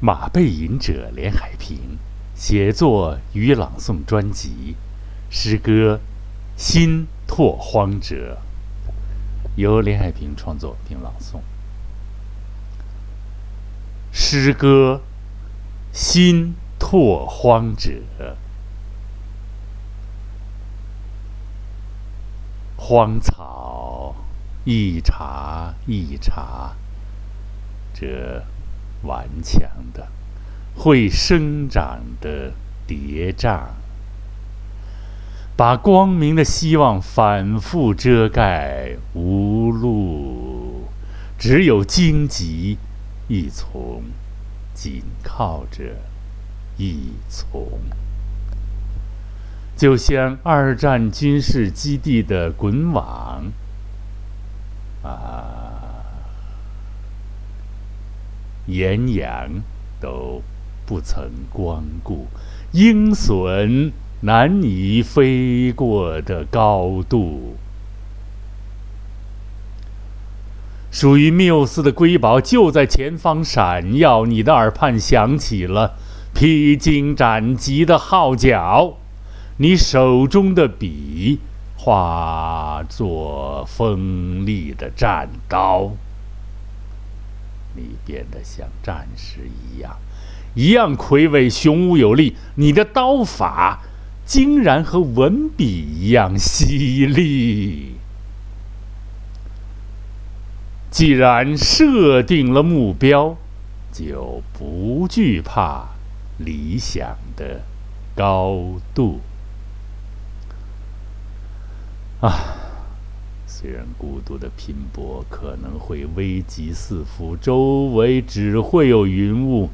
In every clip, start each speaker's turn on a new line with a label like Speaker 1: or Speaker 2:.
Speaker 1: 马背吟者连海平写作与朗诵专辑，诗歌《心拓荒者》由连海平创作并朗诵。诗歌《心拓荒者》，荒草一茬一茬，这。顽强的、会生长的叠嶂，把光明的希望反复遮盖，无路，只有荆棘一丛，紧靠着一丛，就像二战军事基地的滚网，啊。岩羊都不曾光顾，鹰隼难以飞过的高度。属于缪斯的瑰宝就在前方闪耀，你的耳畔响起了披荆斩棘的号角，你手中的笔化作锋利的战刀。你变得像战士一样，一样魁伟、雄武有力。你的刀法竟然和文笔一样犀利。既然设定了目标，就不惧怕理想的高度。啊！虽然孤独的拼搏可能会危机四伏，周围只会有云雾，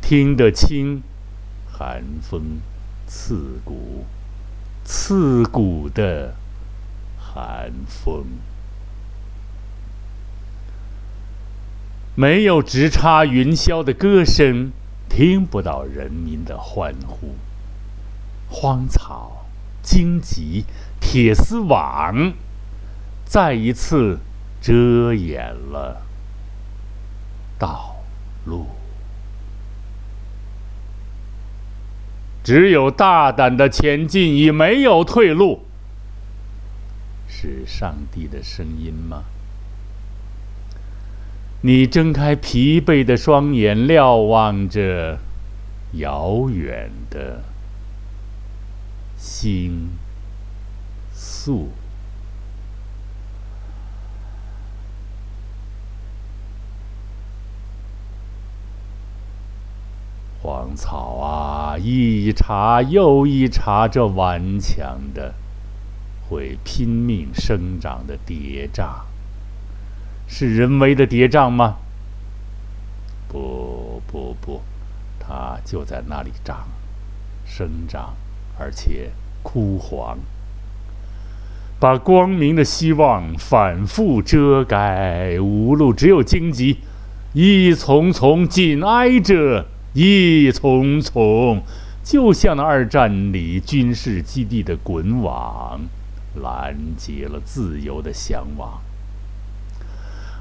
Speaker 1: 听得清寒风刺骨、刺骨的寒风。没有直插云霄的歌声，听不到人民的欢呼。荒草、荆棘、铁丝网。再一次遮掩了道路，只有大胆的前进，已没有退路。是上帝的声音吗？你睁开疲惫的双眼，瞭望着遥远的星宿。荒草啊，一茬又一茬，这顽强的、会拼命生长的叠嶂，是人为的叠嶂吗？不不不，它就在那里长、生长，而且枯黄，把光明的希望反复遮盖，无路，只有荆棘，一丛丛紧挨着。一丛丛，就像那二战里军事基地的滚网，拦截了自由的向往。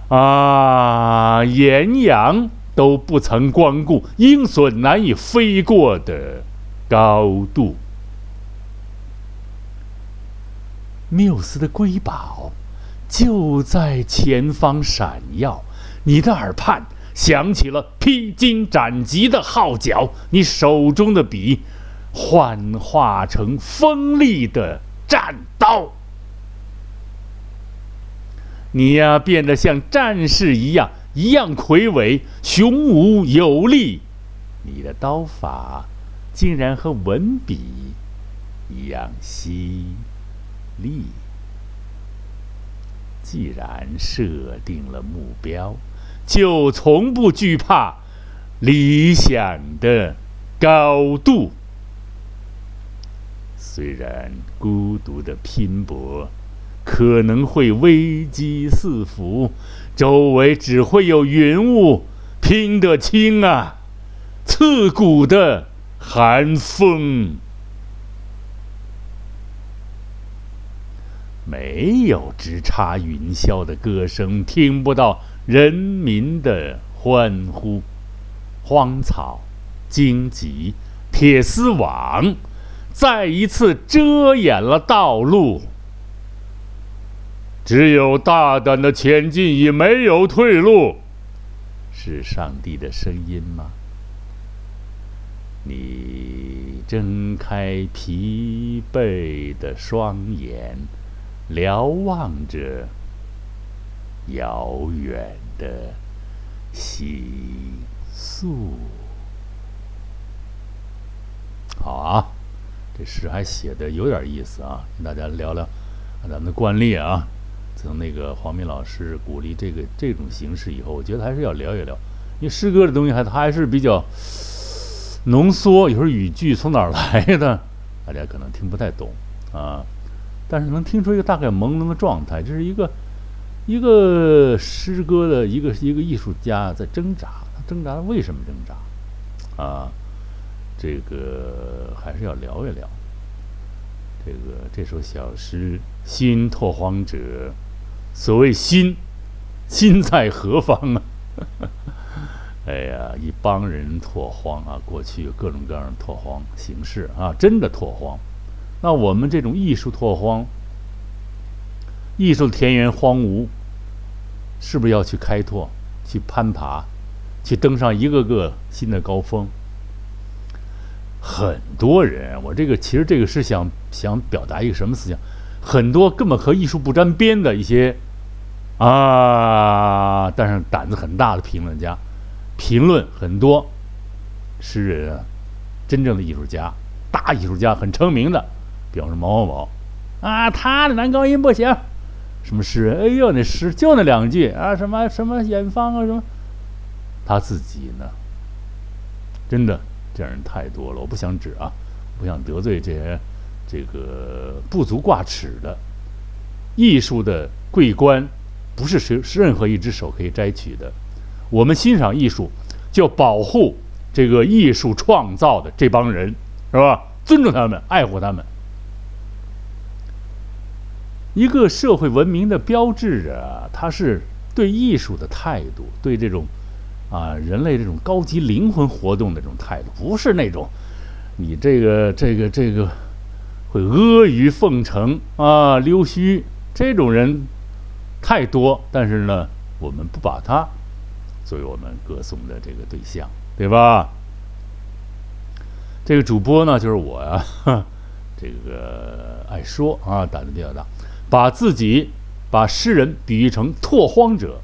Speaker 1: 啊，岩羊都不曾光顾，鹰隼难以飞过的高度。缪斯的瑰宝就在前方闪耀，你的耳畔。响起了披荆斩棘的号角，你手中的笔幻化成锋利的战刀，你呀变得像战士一样，一样魁伟、雄武有力。你的刀法竟然和文笔一样犀利。既然设定了目标。就从不惧怕理想的高度。虽然孤独的拼搏可能会危机四伏，周围只会有云雾，拼得清啊！刺骨的寒风，没有直插云霄的歌声，听不到。人民的欢呼，荒草、荆棘、铁丝网，再一次遮掩了道路。只有大胆的前进，已没有退路。是上帝的声音吗？你睁开疲惫的双眼，瞭望着遥远的星宿。好啊，这诗还写的有点意思啊，跟大家聊聊咱们的惯例啊。自从那个黄明老师鼓励这个这种形式以后，我觉得还是要聊一聊，因为诗歌的东西还它还是比较。浓缩有时候语句从哪儿来的，大家可能听不太懂啊，但是能听出一个大概朦胧的状态，这是一个一个诗歌的一个一个艺术家在挣扎，他挣扎为什么挣扎啊？这个还是要聊一聊。这个这首小诗《心拓荒者》，所谓心，心在何方啊？哎呀，一帮人拓荒啊！过去有各种各样的拓荒形式啊，真的拓荒。那我们这种艺术拓荒，艺术田园荒芜，是不是要去开拓、去攀爬、去登上一个个新的高峰？很多人，我这个其实这个是想想表达一个什么思想？很多根本和艺术不沾边的一些啊，但是胆子很大的评论家。评论很多诗人啊，真正的艺术家、大艺术家很成名的，比方说毛某某啊，他的男高音不行。什么诗人？哎呦，那诗就那两句啊，什么什么远方啊，什么。他自己呢？真的这样人太多了，我不想指啊，不想得罪这些这个不足挂齿的艺术的桂冠，不是谁任何一只手可以摘取的。我们欣赏艺术，就保护这个艺术创造的这帮人，是吧？尊重他们，爱护他们。一个社会文明的标志啊，它是对艺术的态度，对这种啊人类这种高级灵魂活动的这种态度，不是那种你这个这个这个会阿谀奉承啊溜须这种人太多，但是呢，我们不把他。作为我们歌颂的这个对象，对吧？这个主播呢，就是我呀，这个爱说啊，胆子比较大，把自己把诗人比喻成拓荒者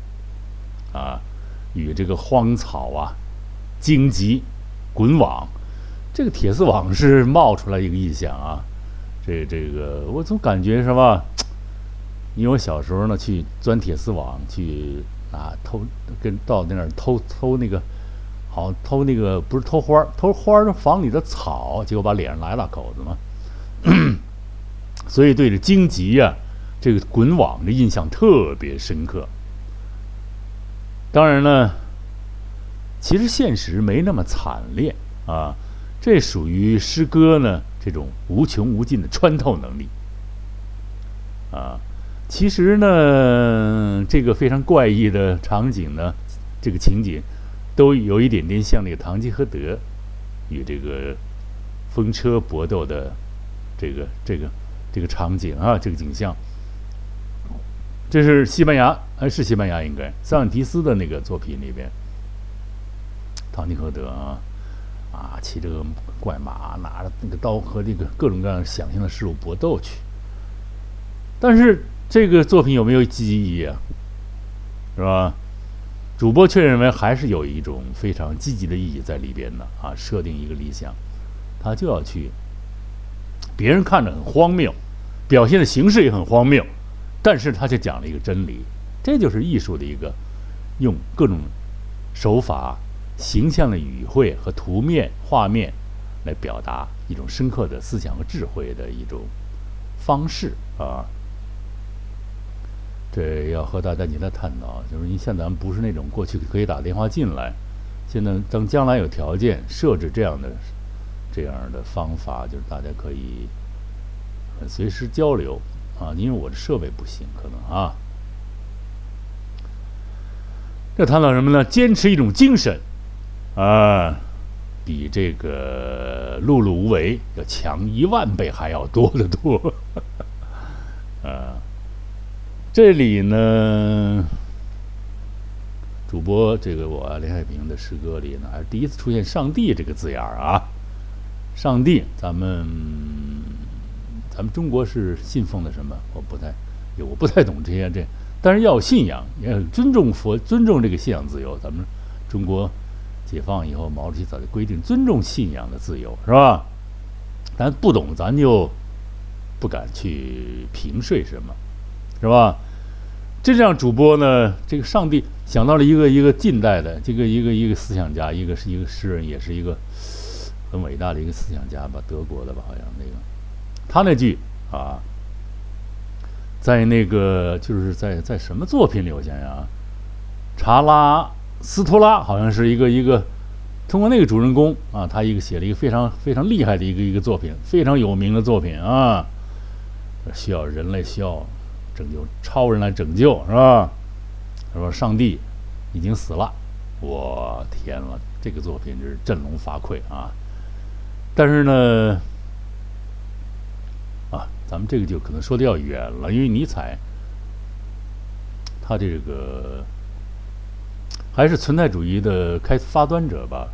Speaker 1: 啊，与这个荒草啊、荆棘、滚网，这个铁丝网是冒出来一个意象啊。这这个我总感觉什么？因为我小时候呢，去钻铁丝网去。啊，偷跟到那儿偷偷那个，好偷那个不是偷花儿，偷花儿房里的草，结果把脸上来了口子嘛。所以对着荆棘呀，这个滚网的印象特别深刻。当然呢，其实现实没那么惨烈啊，这属于诗歌呢这种无穷无尽的穿透能力啊。其实呢，这个非常怪异的场景呢，这个情景，都有一点点像那个《堂吉诃德》与这个风车搏斗的这个这个这个场景啊，这个景象。这是西班牙，还是西班牙？应该塞万提斯的那个作品里边，《堂吉诃德》啊，啊，骑着个怪马，拿着那个刀和这个各种各样想象的事物搏斗去，但是。这个作品有没有积极意义啊？是吧？主播却认为还是有一种非常积极的意义在里边的啊！设定一个理想，他就要去。别人看着很荒谬，表现的形式也很荒谬，但是他却讲了一个真理。这就是艺术的一个用各种手法、形象的语汇和图面、画面来表达一种深刻的思想和智慧的一种方式啊。这要和大家一起来探讨，就是你像咱们不是那种过去可以打电话进来，现在等将来有条件设置这样的这样的方法，就是大家可以随时交流啊。因为我的设备不行，可能啊。这谈到什么呢？坚持一种精神啊，比这个碌碌无为要强一万倍还要多得多。啊，这里呢，主播这个我林海平的诗歌里呢，还是第一次出现“上帝”这个字眼儿啊。上帝，咱们咱们中国是信奉的什么？我不太，我不太懂这些这，但是要有信仰，要尊重佛，尊重这个信仰自由。咱们中国解放以后，毛主席早就规定尊重信仰的自由，是吧？咱不懂，咱就不敢去评说什么，是吧？这样主播呢，这个上帝想到了一个一个近代的这个一个一个思想家，一个是一个诗人，也是一个。很伟大的一个思想家吧，德国的吧，好像那个，他那句啊，在那个就是在在什么作品里？我想想啊，查拉斯托拉好像是一个一个，通过那个主人公啊，他一个写了一个非常非常厉害的一个一个作品，非常有名的作品啊，需要人类需要拯救超人来拯救是吧？他说上帝已经死了，我天了，这个作品就是振聋发聩啊！但是呢，咱们这个就可能说的要远了，因为尼采他这个还是存在主义的开发端者吧，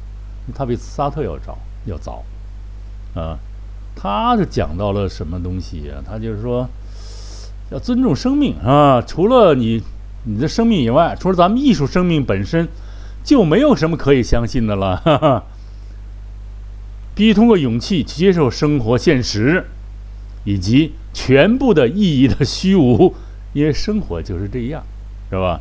Speaker 1: 他比萨特要早，要早，啊，他就讲到了什么东西啊？他就是说要尊重生命啊，除了你你的生命以外，除了咱们艺术生命本身，就没有什么可以相信的了。哈哈必须通过勇气去接受生活现实，以及全部的意义的虚无，因为生活就是这样，是吧？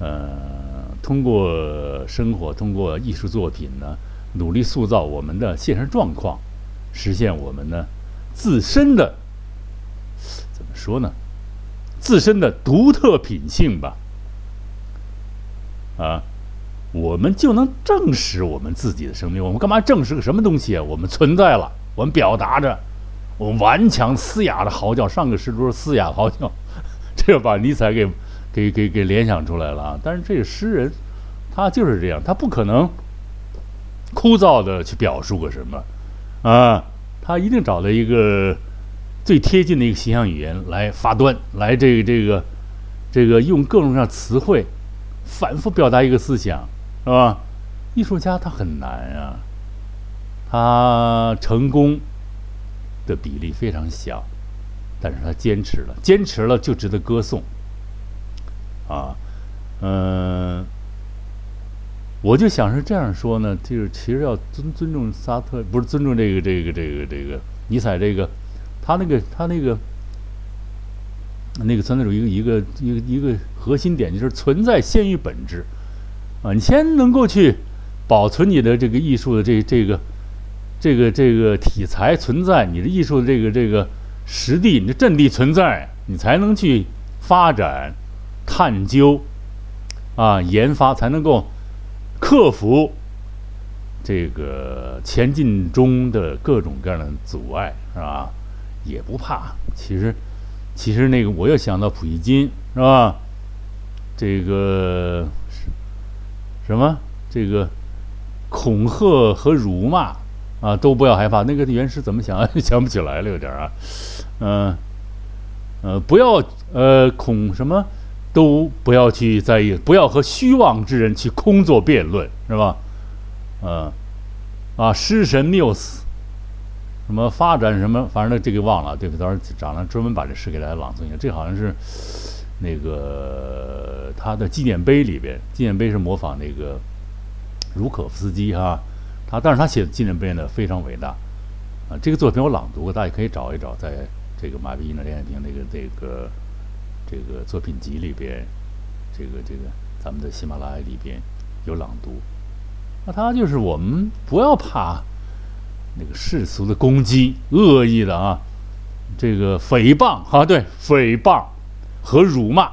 Speaker 1: 呃，通过生活，通过艺术作品呢，努力塑造我们的现实状况，实现我们呢自身的怎么说呢？自身的独特品性吧，啊。我们就能证实我们自己的生命。我们干嘛证实个什么东西啊？我们存在了，我们表达着，我顽强嘶哑的嚎叫。上个诗都是嘶哑嚎叫，这把尼采给给给给联想出来了啊！但是这个诗人，他就是这样，他不可能枯燥的去表述个什么啊，他一定找到一个最贴近的一个形象语言来发端，来这个这个这个用各种各样词汇反复表达一个思想。是吧？艺术家他很难啊，他成功的比例非常小，但是他坚持了，坚持了就值得歌颂。啊，嗯，我就想是这样说呢，就是其实要尊尊重萨特，不是尊重这个这个这个这个尼采这个，他那个他那个那个存在主义一个一个一个核心点就是存在先于本质。啊，你先能够去保存你的这个艺术的这这个这个这个题材存在，你的艺术这个这个实地，你的阵地存在，你才能去发展、探究啊、研发，才能够克服这个前进中的各种各样的阻碍，是吧？也不怕。其实，其实那个我又想到普希金，是吧？这个。什么？这个恐吓和辱骂啊，都不要害怕。那个原诗怎么想？想不起来了，有点啊。嗯，呃，不要呃恐什么，都不要去在意，不要和虚妄之人去空作辩论，是吧？嗯，啊，失神谬死，什么发展什么，反正这个忘了。对不？到时候长了专门把这诗给大家朗诵一下。这好像是。那个他的纪念碑里边，纪念碑是模仿那个茹可夫斯基哈，他但是他写的纪念碑呢非常伟大啊。这个作品我朗读过，大家可以找一找，在这个马碧英的连海平那个这个这个作品集里边，这个这个咱们的喜马拉雅里边有朗读。那他就是我们不要怕那个世俗的攻击、恶意的啊，这个诽谤啊，对诽谤。和辱骂，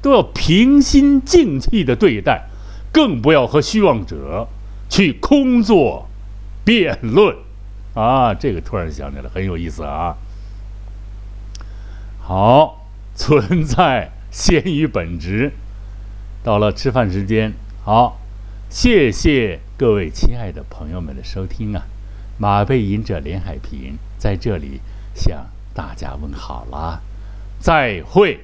Speaker 1: 都要平心静气的对待，更不要和虚妄者去空作辩论，啊，这个突然想起来很有意思啊。好，存在先于本质。到了吃饭时间，好，谢谢各位亲爱的朋友们的收听啊！马背吟者连海平在这里向大家问好啦，再会。